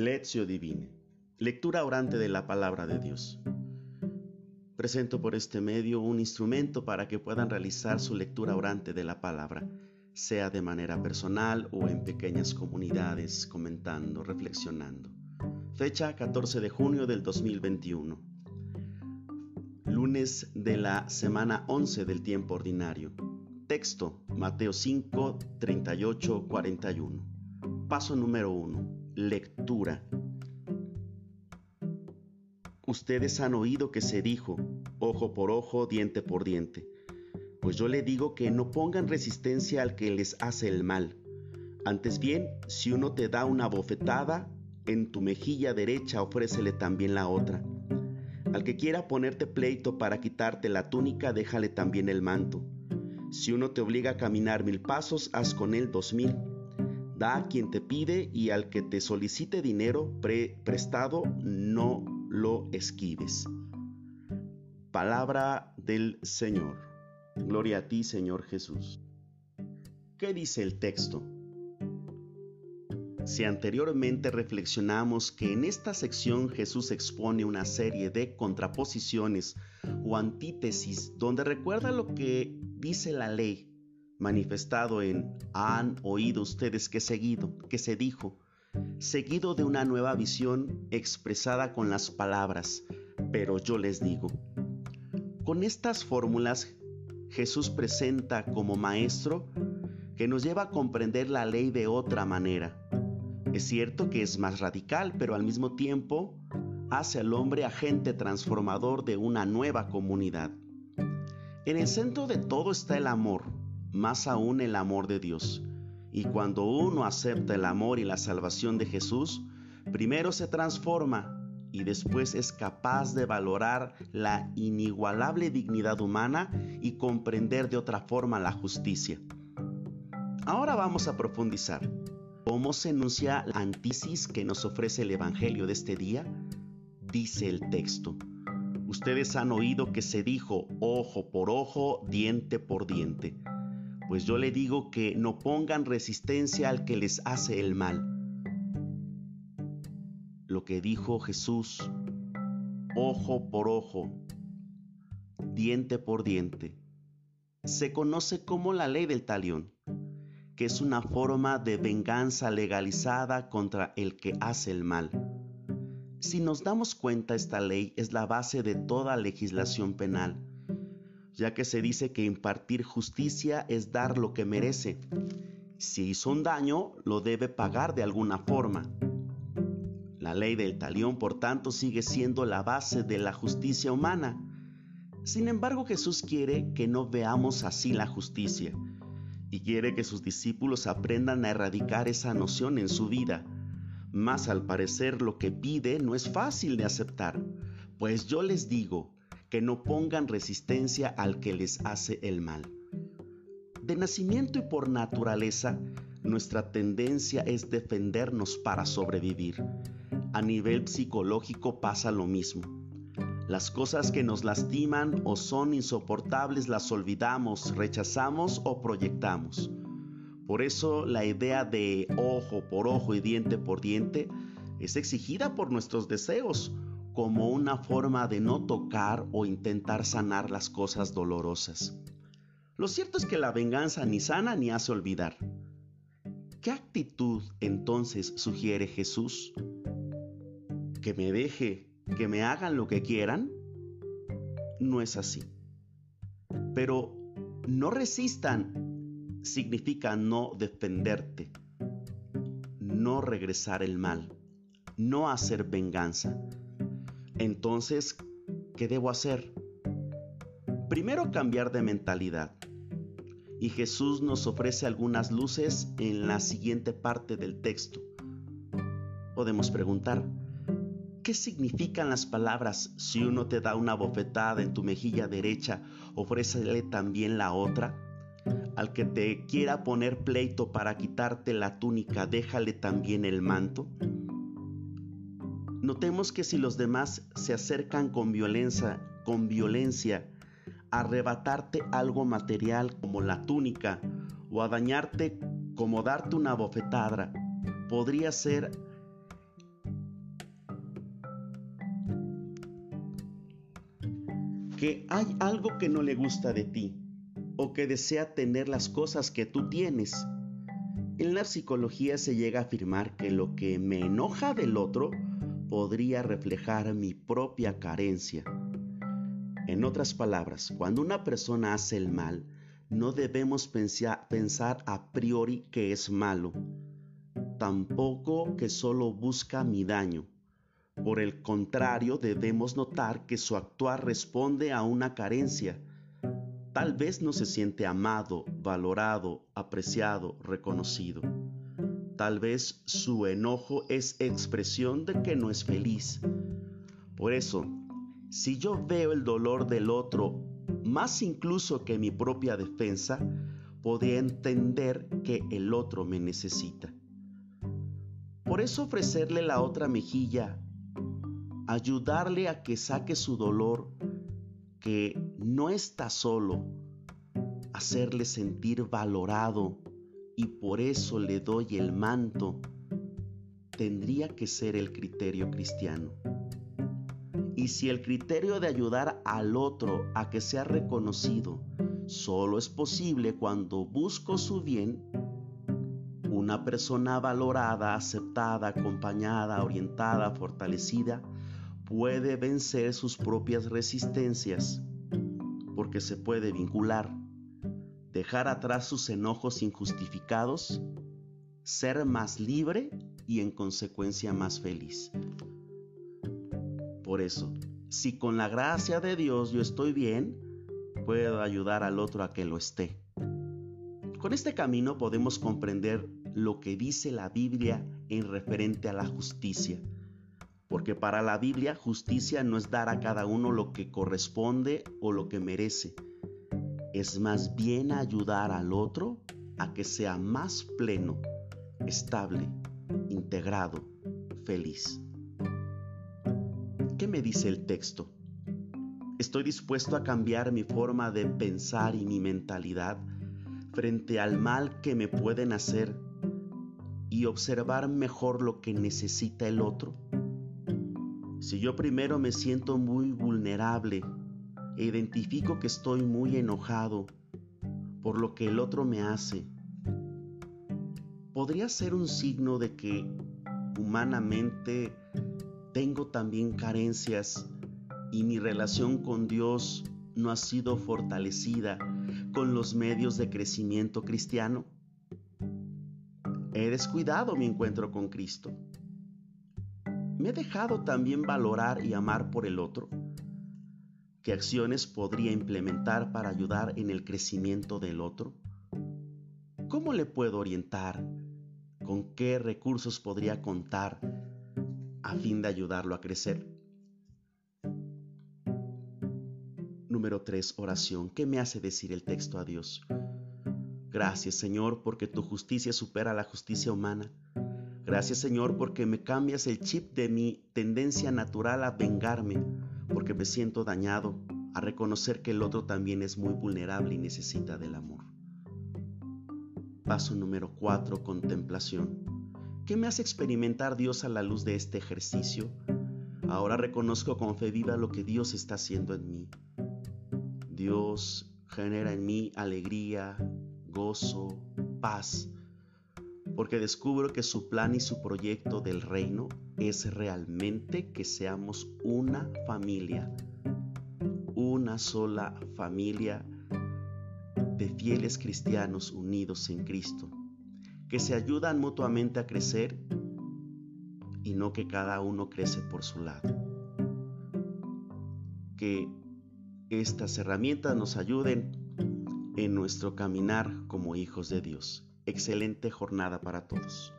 Lectio Divine. Lectura orante de la palabra de Dios. Presento por este medio un instrumento para que puedan realizar su lectura orante de la palabra, sea de manera personal o en pequeñas comunidades, comentando, reflexionando. Fecha 14 de junio del 2021. Lunes de la semana 11 del tiempo ordinario. Texto Mateo 5, 38, 41. Paso número 1 Lectura. Ustedes han oído que se dijo, ojo por ojo, diente por diente. Pues yo le digo que no pongan resistencia al que les hace el mal. Antes bien, si uno te da una bofetada, en tu mejilla derecha ofrécele también la otra. Al que quiera ponerte pleito para quitarte la túnica, déjale también el manto. Si uno te obliga a caminar mil pasos, haz con él dos mil. Da a quien te pide y al que te solicite dinero prestado, no lo esquives. Palabra del Señor. Gloria a ti, Señor Jesús. ¿Qué dice el texto? Si anteriormente reflexionamos que en esta sección Jesús expone una serie de contraposiciones o antítesis donde recuerda lo que dice la ley manifestado en han oído ustedes que seguido, que se dijo, seguido de una nueva visión expresada con las palabras, pero yo les digo. Con estas fórmulas, Jesús presenta como maestro que nos lleva a comprender la ley de otra manera. Es cierto que es más radical, pero al mismo tiempo hace al hombre agente transformador de una nueva comunidad. En el centro de todo está el amor, más aún el amor de Dios. Y cuando uno acepta el amor y la salvación de Jesús, primero se transforma y después es capaz de valorar la inigualable dignidad humana y comprender de otra forma la justicia. Ahora vamos a profundizar. ¿Cómo se enuncia la antisis que nos ofrece el Evangelio de este día? Dice el texto. Ustedes han oído que se dijo ojo por ojo, diente por diente pues yo le digo que no pongan resistencia al que les hace el mal. Lo que dijo Jesús, ojo por ojo, diente por diente, se conoce como la ley del talión, que es una forma de venganza legalizada contra el que hace el mal. Si nos damos cuenta, esta ley es la base de toda legislación penal ya que se dice que impartir justicia es dar lo que merece. Si hizo un daño, lo debe pagar de alguna forma. La ley del talión, por tanto, sigue siendo la base de la justicia humana. Sin embargo, Jesús quiere que no veamos así la justicia y quiere que sus discípulos aprendan a erradicar esa noción en su vida. Mas al parecer lo que pide no es fácil de aceptar, pues yo les digo, que no pongan resistencia al que les hace el mal. De nacimiento y por naturaleza, nuestra tendencia es defendernos para sobrevivir. A nivel psicológico pasa lo mismo. Las cosas que nos lastiman o son insoportables las olvidamos, rechazamos o proyectamos. Por eso la idea de ojo por ojo y diente por diente es exigida por nuestros deseos, como una forma de no tocar o intentar sanar las cosas dolorosas. Lo cierto es que la venganza ni sana ni hace olvidar. ¿Qué actitud entonces sugiere Jesús? ¿Que me deje, que me hagan lo que quieran? No es así. Pero no resistan significa no defenderte, no regresar el mal, no hacer venganza entonces, ¿qué debo hacer? Primero cambiar de mentalidad. Y Jesús nos ofrece algunas luces en la siguiente parte del texto. Podemos preguntar, ¿qué significan las palabras si uno te da una bofetada en tu mejilla derecha, ofrécele también la otra? Al que te quiera poner pleito para quitarte la túnica, déjale también el manto. Notemos que si los demás se acercan con violencia, con violencia, a arrebatarte algo material como la túnica o a dañarte como darte una bofetada, podría ser que hay algo que no le gusta de ti o que desea tener las cosas que tú tienes. En la psicología se llega a afirmar que lo que me enoja del otro podría reflejar mi propia carencia. En otras palabras, cuando una persona hace el mal, no debemos pensar a priori que es malo, tampoco que solo busca mi daño. Por el contrario, debemos notar que su actuar responde a una carencia. Tal vez no se siente amado, valorado, apreciado, reconocido. Tal vez su enojo es expresión de que no es feliz. Por eso, si yo veo el dolor del otro más incluso que mi propia defensa, podría entender que el otro me necesita. Por eso ofrecerle la otra mejilla, ayudarle a que saque su dolor, que no está solo, hacerle sentir valorado y por eso le doy el manto, tendría que ser el criterio cristiano. Y si el criterio de ayudar al otro a que sea reconocido solo es posible cuando busco su bien, una persona valorada, aceptada, acompañada, orientada, fortalecida, puede vencer sus propias resistencias, porque se puede vincular, dejar atrás sus enojos injustificados, ser más libre y en consecuencia más feliz. Por eso, si con la gracia de Dios yo estoy bien, puedo ayudar al otro a que lo esté. Con este camino podemos comprender lo que dice la Biblia en referente a la justicia. Porque para la Biblia justicia no es dar a cada uno lo que corresponde o lo que merece. Es más bien ayudar al otro a que sea más pleno, estable, integrado, feliz. ¿Qué me dice el texto? Estoy dispuesto a cambiar mi forma de pensar y mi mentalidad frente al mal que me pueden hacer y observar mejor lo que necesita el otro? Si yo primero me siento muy vulnerable e identifico que estoy muy enojado por lo que el otro me hace, podría ser un signo de que humanamente tengo también carencias y mi relación con Dios no ha sido fortalecida con los medios de crecimiento cristiano? He descuidado mi encuentro con Cristo. ¿Me he dejado también valorar y amar por el otro? ¿Qué acciones podría implementar para ayudar en el crecimiento del otro? ¿Cómo le puedo orientar? ¿Con qué recursos podría contar a fin de ayudarlo a crecer? Número 3. Oración. ¿Qué me hace decir el texto a Dios? Gracias Señor porque tu justicia supera la justicia humana. Gracias Señor porque me cambias el chip de mi tendencia natural a vengarme, porque me siento dañado, a reconocer que el otro también es muy vulnerable y necesita del amor. Paso número 4. Contemplación. ¿Qué me hace experimentar Dios a la luz de este ejercicio? Ahora reconozco con fe viva lo que Dios está haciendo en mí. Dios genera en mí alegría, gozo, paz, porque descubro que su plan y su proyecto del reino es realmente que seamos una familia, una sola familia de fieles cristianos unidos en Cristo, que se ayudan mutuamente a crecer y no que cada uno crece por su lado. Que estas herramientas nos ayuden en nuestro caminar como hijos de Dios. Excelente jornada para todos.